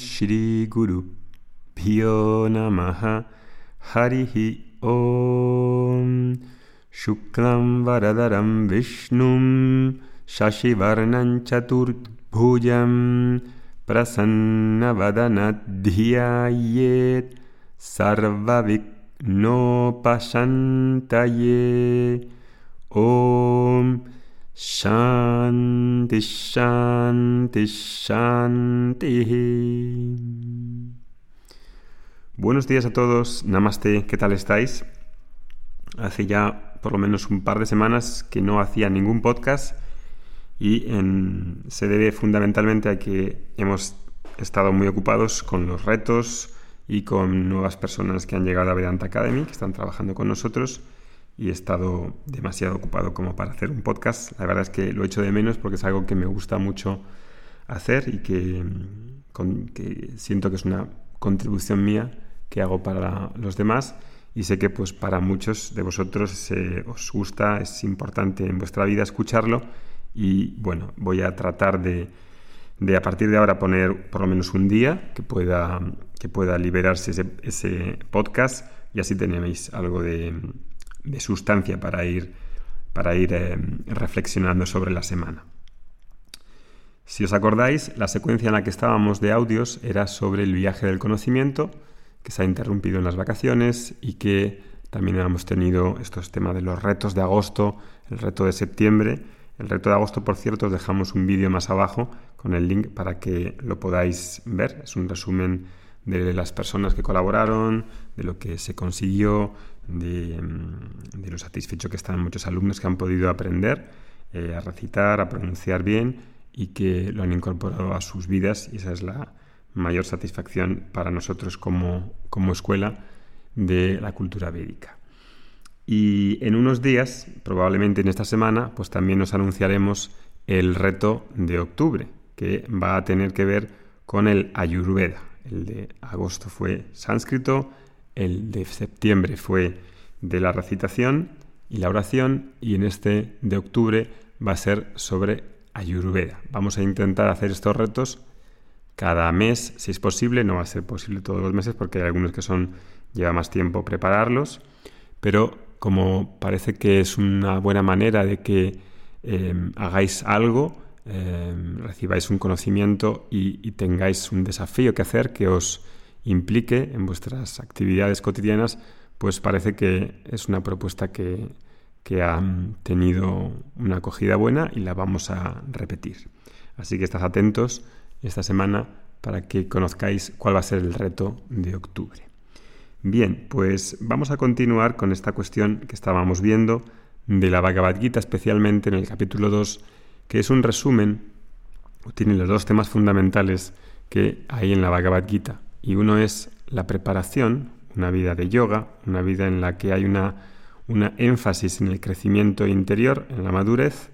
श्रीगुरुभ्यो नमः। हरिः ॐ शुक्लं वरदरं विष्णुं। शशिवर्णं चतुर्भुजं। प्रसन्नवदनध्यायेत्। सर्वविघ्नोपशन्तये। ॐ Shanti Shanti Shanti. Buenos días a todos, Namaste, ¿qué tal estáis? Hace ya por lo menos un par de semanas que no hacía ningún podcast y se debe fundamentalmente a que hemos estado muy ocupados con los retos, y con nuevas personas que han llegado a Vedanta Academy, que están trabajando con nosotros y he estado demasiado ocupado como para hacer un podcast. La verdad es que lo echo de menos porque es algo que me gusta mucho hacer y que, que siento que es una contribución mía que hago para los demás. Y sé que pues para muchos de vosotros os gusta, es importante en vuestra vida escucharlo. Y bueno, voy a tratar de de a partir de ahora poner por lo menos un día que pueda, que pueda liberarse ese, podcast. Y así tenéis algo de, sustancia para ir, para ir eh, reflexionando sobre la semana. Si os acordáis, la secuencia en la que estábamos de audios era sobre el viaje del conocimiento, que se ha interrumpido en las vacaciones y que también hemos tenido estos temas de los retos de agosto, el reto de septiembre el reto de agosto, por cierto, os dejamos un vídeo más abajo con el link para que lo podáis ver. Es un resumen de las personas que colaboraron, de lo que se consiguió, de, mm, lo satisfecho que están muchos alumnos que han podido aprender eh, a recitar, a pronunciar bien y que lo han incorporado a sus vidas y esa es la mayor satisfacción para nosotros como, como escuela de la cultura védica. Y en unos días, probablemente en esta semana, pues también nos anunciaremos el reto de octubre, que va a tener que ver con el Ayurveda. El de agosto fue sánscrito, el de septiembre fue de la recitación y la oración, y en este de octubre va a ser sobre Ayurveda. Vamos a intentar hacer estos retos cada mes, si es posible, no va a ser posible todos los meses porque hay algunos que son lleva más tiempo prepararlos, pero como parece que es una buena manera de que em, hagáis algo, em, recibáis un conocimiento y, tengáis un desafío que hacer que os implique en vuestras actividades cotidianas, pues parece que es una propuesta que, que ha tenido una acogida buena y la vamos a repetir. Así que estad atentos esta semana para que conozcáis cuál va a ser el reto de octubre. Bien, pues vamos a continuar con esta cuestión que estábamos viendo de la Bhagavad Gita, especialmente en el capítulo 2, que es un resumen, tiene los dos temas fundamentales que hay en la Bhagavad Gita. Y uno es la preparación, una vida de yoga, una vida en la que hay una, énfasis en el crecimiento interior, en la madurez,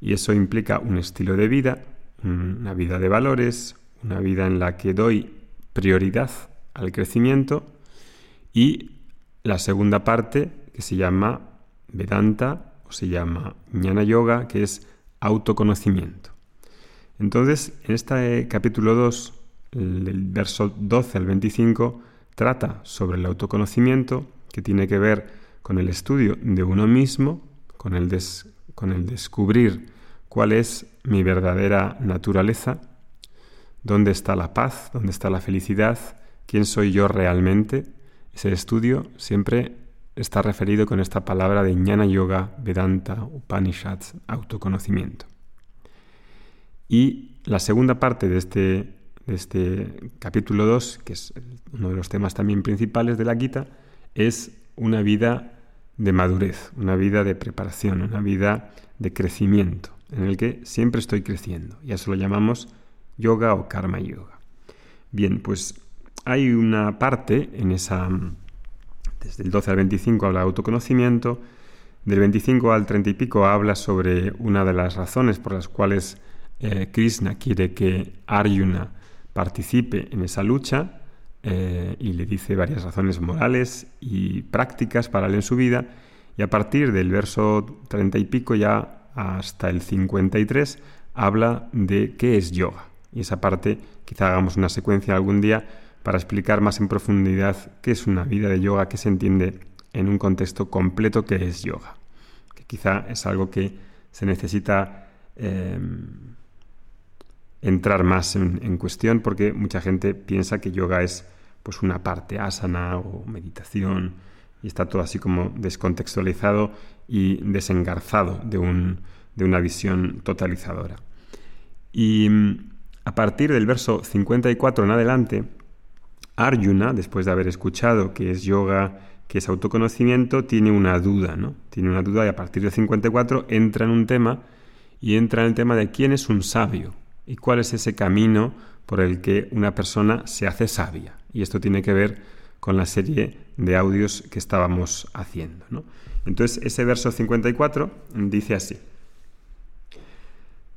y eso implica un estilo de vida, una vida de valores, una vida en la que doy prioridad al crecimiento y la segunda parte, que se llama Vedanta o se llama Jnana Yoga, que es autoconocimiento. Entonces, en este capítulo 2, el verso 12 al 25, trata sobre el autoconocimiento, que tiene que ver con el estudio de uno mismo, con el, con el descubrir cuál es mi verdadera naturaleza, dónde está la paz, dónde está la felicidad, quién soy yo realmente, ese estudio siempre está referido con esta palabra de Jnana Yoga, Vedanta, Upanishads, autoconocimiento. Y la segunda parte de este, de este capítulo 2, que es uno de los temas también principales de la Gita, es una vida de madurez, una vida de preparación, una vida de crecimiento, en el que siempre estoy creciendo. Y eso lo llamamos yoga o karma yoga. Bien, pues hay una parte en esa, desde el 12 al 25 habla de autoconocimiento, del 25 al 30 y pico habla sobre una de las razones por las cuales eh, Krishna quiere que Arjuna participe en esa lucha eh, y le dice varias razones morales y prácticas para él en su vida. Y a partir del verso 30 y pico ya hasta el 53 habla de qué es yoga. Y esa parte quizá hagamos una secuencia algún día para explicar más en profundidad qué es una vida de yoga, qué se entiende en un contexto completo que es yoga. Que quizá es algo que se necesita em, entrar más en, cuestión porque mucha gente piensa que yoga es pues una parte asana o meditación y está todo así como descontextualizado y desengarzado de, un, de una visión totalizadora. Y a partir del verso 54 en adelante, Arjuna, después de haber escuchado que es yoga, que es autoconocimiento, tiene una duda, ¿no? Tiene una duda y a partir del 54 entra en un tema y entra en el tema de quién es un sabio y cuál es ese camino por el que una persona se hace sabia. Y esto tiene que ver con la serie de audios que estábamos haciendo. ¿no? Entonces, ese verso 54 dice así.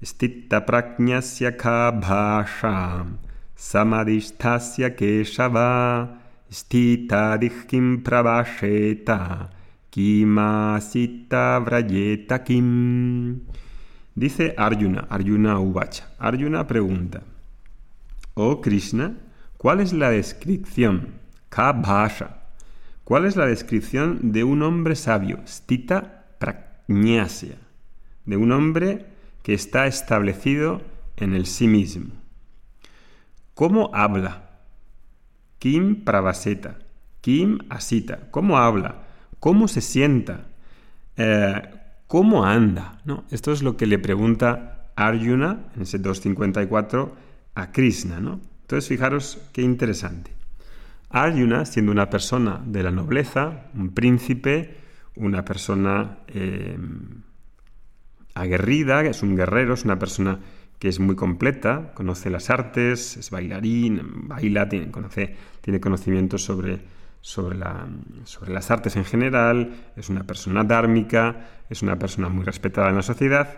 Stita prajnasya ka bhasha samadishtasya keshava stita dihkim pravasheta kimasita vrayeta kim. Dice Arjuna, Arjuna Uvacha. Arjuna pregunta, Oh Krishna, ¿cuál es la descripción, Kabhasha, cuál es la descripción de un hombre sabio, Stita Prajnasya, de un hombre que está establecido en el sí mismo? ¿Cómo habla? Kim Pravaseta, Kim Asita, ¿cómo habla? ¿Cómo se sienta? Eh, ¿Cómo anda? ¿No? Esto es lo que le pregunta Arjuna en ese 254 a Krishna. ¿no? Entonces, fijaros qué interesante. Arjuna, siendo una persona de la nobleza, un príncipe, una persona eh, aguerrida, es un guerrero, es una persona que es muy completa, conoce las artes, es bailarín, baila, tiene, conoce, conocimientos sobre sobre, las artes en general, es una persona dármica, es una persona muy respetada en la sociedad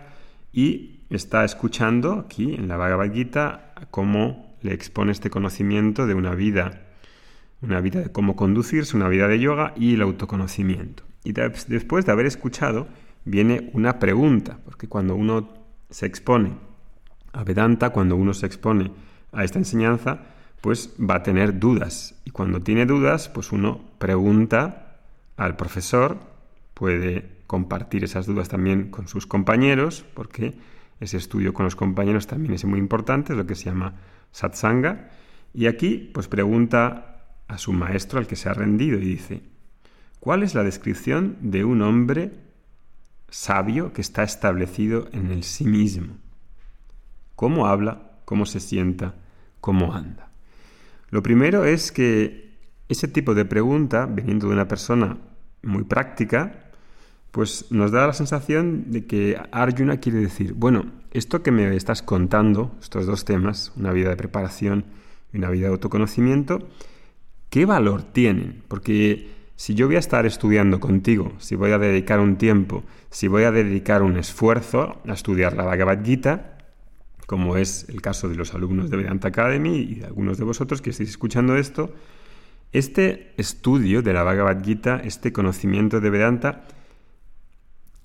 y está escuchando aquí en la Bhagavad Gita cómo le expone este conocimiento de una vida, una vida de cómo conducirse, una vida de yoga y el autoconocimiento. Y después de haber escuchado viene una pregunta, porque cuando uno se expone a Vedanta, cuando uno se expone a esta enseñanza, pues va a tener dudas. Y cuando tiene dudas, pues uno pregunta al profesor, puede compartir esas dudas también con sus compañeros, porque ese estudio con los compañeros también es muy importante, es lo que se llama satsanga. Y aquí, pues pregunta a su maestro, al que se ha rendido, y dice, ¿cuál es la descripción de un hombre sabio que está establecido en el sí mismo? ¿Cómo habla? ¿Cómo se sienta? ¿Cómo anda? Lo primero es que ese tipo de pregunta, viniendo de una persona muy práctica, pues nos da la sensación de que Arjuna quiere decir, bueno, esto que me estás contando, estos dos temas, una vida de preparación y una vida de autoconocimiento, ¿qué valor tienen? Porque si yo voy a estar estudiando contigo, si voy a dedicar un tiempo, si voy a dedicar un esfuerzo a estudiar la Bhagavad Gita, como es el caso de los alumnos de Vedanta Academy y de algunos de vosotros que estáis escuchando esto, este estudio de la Bhagavad Gita, este conocimiento de Vedanta,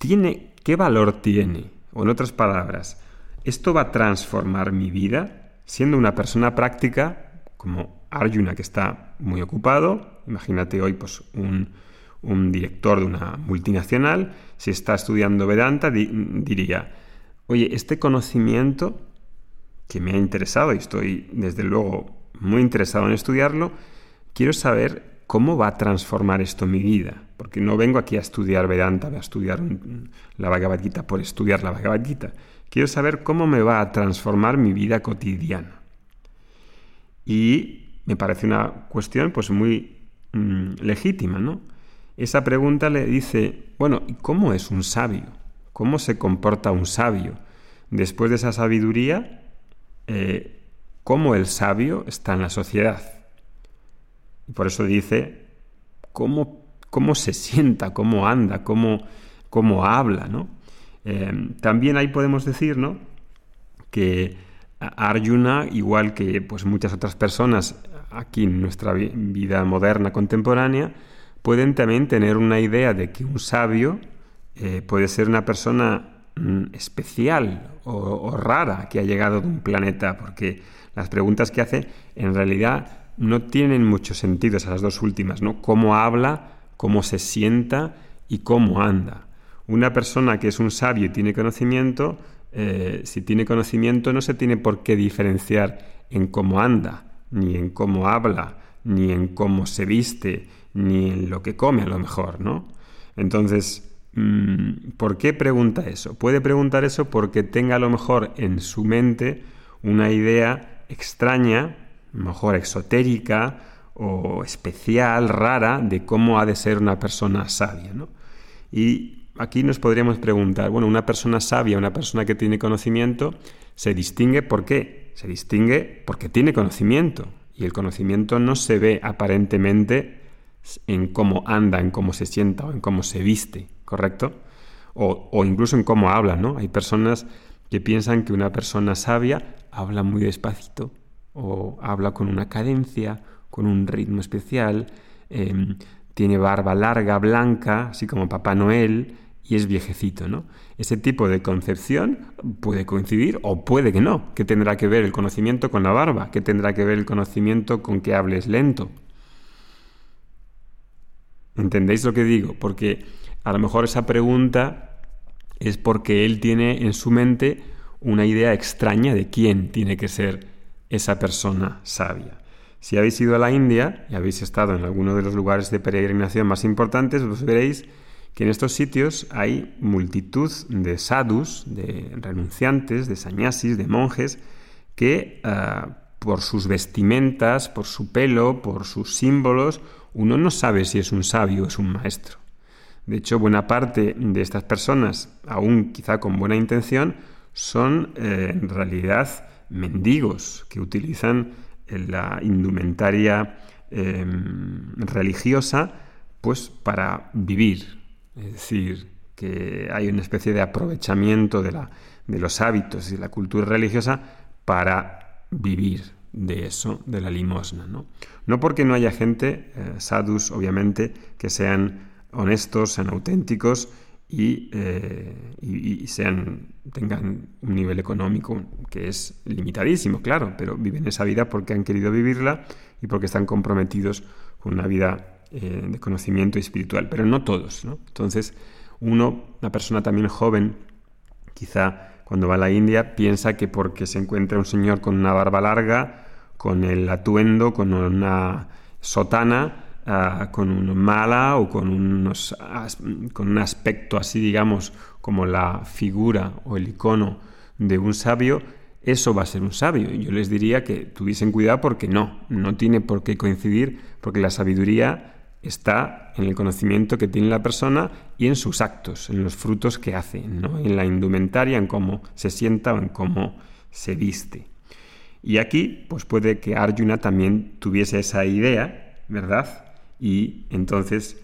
tiene, ¿qué valor tiene? O en otras palabras, ¿esto va a transformar mi vida? Siendo una persona práctica, como Arjuna, que está muy ocupado, imagínate hoy pues, un, director de una multinacional, si está estudiando Vedanta, diría, oye, este conocimiento que me ha interesado y estoy desde luego muy interesado en estudiarlo, quiero saber cómo va a transformar esto mi vida, porque no vengo aquí a estudiar Vedanta, a estudiar la Bhagavad Gita por estudiar la Bhagavad Gita. Quiero saber cómo me va a transformar mi vida cotidiana. Y me parece una cuestión pues muy mm, legítima, ¿no? Esa pregunta le dice, bueno, ¿y cómo es un sabio? ¿Cómo se comporta un sabio? Después de esa sabiduría, eh, cómo el sabio está en la sociedad. Y por eso dice cómo, cómo se sienta, cómo anda, cómo, cómo habla. ¿no? Eh, también ahí podemos decir ¿no? que Arjuna, igual que pues, muchas otras personas aquí en nuestra vida moderna contemporánea, pueden también tener una idea de que un sabio eh, puede ser una persona mm, especial o, rara que ha llegado de un planeta, porque las preguntas que hace en realidad no tienen mucho sentido, esas dos últimas, ¿no? Cómo habla, cómo se sienta y cómo anda. Una persona que es un sabio y tiene conocimiento, eh, si tiene conocimiento no se tiene por qué diferenciar en cómo anda, ni en cómo habla, ni en cómo se viste, ni en lo que come a lo mejor, ¿no? Entonces, mm, ¿por qué pregunta eso? Puede preguntar eso porque tenga a lo mejor en su mente una idea extraña, mejor exotérica o especial, rara, de cómo ha de ser una persona sabia, ¿no? Y aquí nos podríamos preguntar, bueno, una persona sabia, una persona que tiene conocimiento, se distingue ¿por qué? Se distingue porque tiene conocimiento. Y el conocimiento no se ve aparentemente en cómo anda, en cómo se sienta o en cómo se viste, ¿correcto? O, incluso en cómo habla, ¿no? Hay personas que piensan que una persona sabia habla muy despacito o habla con una cadencia, con un ritmo especial, em, tiene barba larga, blanca, así como Papá Noel, y es viejecito, ¿no? Ese tipo de concepción puede coincidir o puede que no. ¿Qué tendrá que ver el conocimiento con la barba? ¿Qué tendrá que ver el conocimiento con que hables lento? ¿Entendéis lo que digo? Porque a lo mejor esa pregunta es porque él tiene en su mente una idea extraña de quién tiene que ser esa persona sabia. Si habéis ido a la India y habéis estado en alguno de los lugares de peregrinación más importantes, os veréis que en estos sitios hay multitud de sadhus, de renunciantes, de sannyasis, de monjes, que ah, por sus vestimentas, por su pelo, por sus símbolos, uno no sabe si es un sabio o es un maestro. De hecho, buena parte de estas personas, aún quizá con buena intención, son eh, en realidad mendigos que utilizan la indumentaria em, religiosa pues para vivir, es decir, que hay una especie de aprovechamiento de, la, de los hábitos y la cultura religiosa para vivir de eso, de la limosna. No, no porque no haya gente, eh, sadhus obviamente, que sean honestos, sean auténticos y, eh, y, sean, tengan un nivel económico que es limitadísimo, claro, pero viven esa vida porque han querido vivirla y porque están comprometidos con una vida eh, de conocimiento espiritual, pero no todos. Entonces, uno, una persona también joven, quizá cuando va a la India, piensa que porque se encuentra un señor con una barba larga, con el atuendo, con una sotana, con un mala o con, unos, con un aspecto así, digamos, como la figura o el icono de un sabio, eso va a ser un sabio. Yo les diría que tuviesen cuidado porque no, no tiene por qué coincidir, porque la sabiduría está en el conocimiento que tiene la persona y en sus actos, en los frutos que hace, ¿no? en la indumentaria, en cómo se sienta o en cómo se viste. Y aquí, pues puede que Arjuna también tuviese esa idea, ¿verdad? Y entonces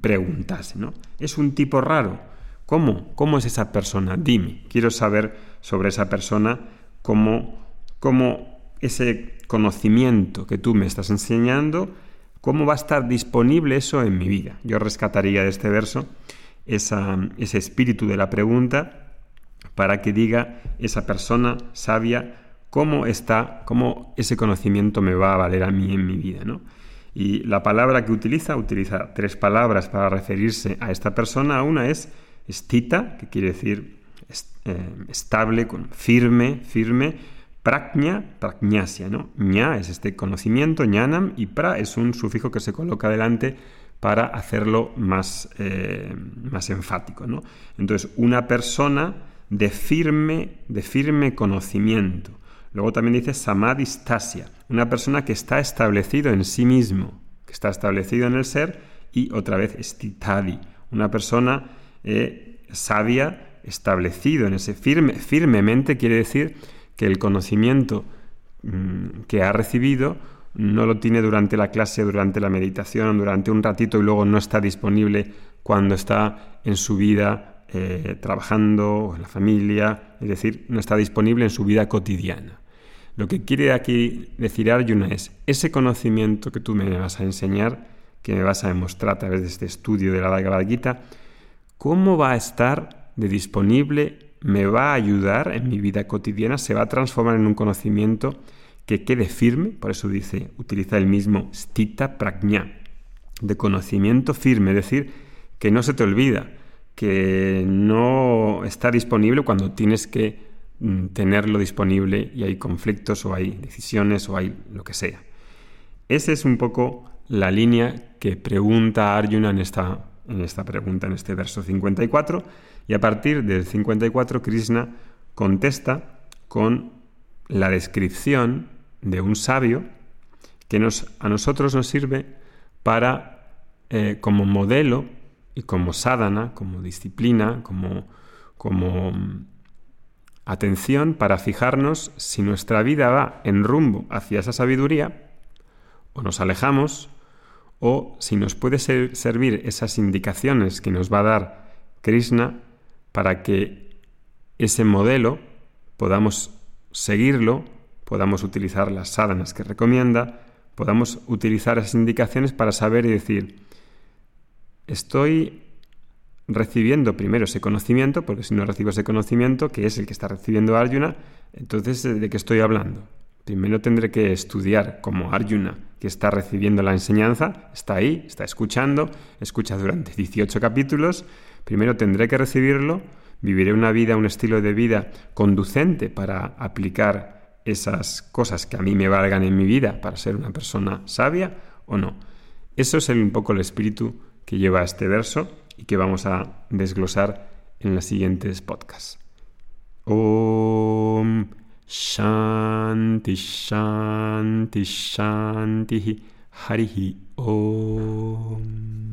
preguntase, ¿no? ¿Es un tipo raro? ¿Cómo? ¿Cómo es esa persona? Dime, quiero saber sobre esa persona, cómo, cómo ese conocimiento que tú me estás enseñando ¿Cómo va a estar disponible eso en mi vida? Yo rescataría de este verso ese espíritu de la pregunta para que diga esa persona sabia cómo está, cómo ese conocimiento me va a valer a mí en mi vida. ¿no? Y la palabra que utiliza, utiliza tres palabras para referirse a esta persona. Una es estita, que quiere decir eh, estable, firme, firme Prajna, prajnasia, ¿no? Ña es este conocimiento, ñanam, y pra es un sufijo que se coloca delante para hacerlo más, eh, más enfático. Entonces, una persona de firme, de firme conocimiento. Luego también dice samadistasia, una persona que está establecido en sí mismo, que está establecido en el ser, y otra vez stitadi, una persona eh, sabia, establecido en ese firme, firmemente quiere decir que el conocimiento mm, que ha recibido no lo tiene durante la clase, durante la meditación, durante un ratito y luego no está disponible cuando está en su vida eh, trabajando, en la familia, es decir, no está disponible en su vida cotidiana. Lo que quiere aquí decir Arjuna es, ese conocimiento que tú me vas a enseñar, que me vas a demostrar a través de este estudio de la Bhagavad Gita, ¿cómo va a estar de disponible me va a ayudar en mi vida cotidiana, se va a transformar en un conocimiento que quede firme, por eso dice, utiliza el mismo stita prajna, de conocimiento firme, es decir, que no se te olvida, que no está disponible cuando tienes que mm, tenerlo disponible y hay conflictos o hay decisiones o hay lo que sea. Esa es un poco la línea que pregunta Arjuna en esta, en esta pregunta, en este verso 54, y a partir del 54 Krishna contesta con la descripción de un sabio que nos, a nosotros nos sirve para, eh, como modelo y como sadhana, como disciplina, como, como mm, atención para fijarnos si nuestra vida va en rumbo hacia esa sabiduría o nos alejamos, o si nos puede servir esas indicaciones que nos va a dar Krishna para que ese modelo podamos seguirlo, podamos utilizar las sadhanas que recomienda, podamos utilizar esas indicaciones para saber y decir, estoy recibiendo primero ese conocimiento, porque si no recibo ese conocimiento, que es el que está recibiendo Arjuna, entonces ¿de qué estoy hablando? Primero tendré que estudiar como Arjuna, que está recibiendo la enseñanza, está ahí, está escuchando, escucha durante 18 capítulos. Primero tendré que recibirlo, viviré una vida, un estilo de vida conducente para aplicar esas cosas que a mí me valgan en mi vida para ser una persona sabia o no. Eso es un poco el espíritu que lleva este verso y que vamos a desglosar en los siguientes podcasts. Om Shanti Shanti Shanti Harihi Om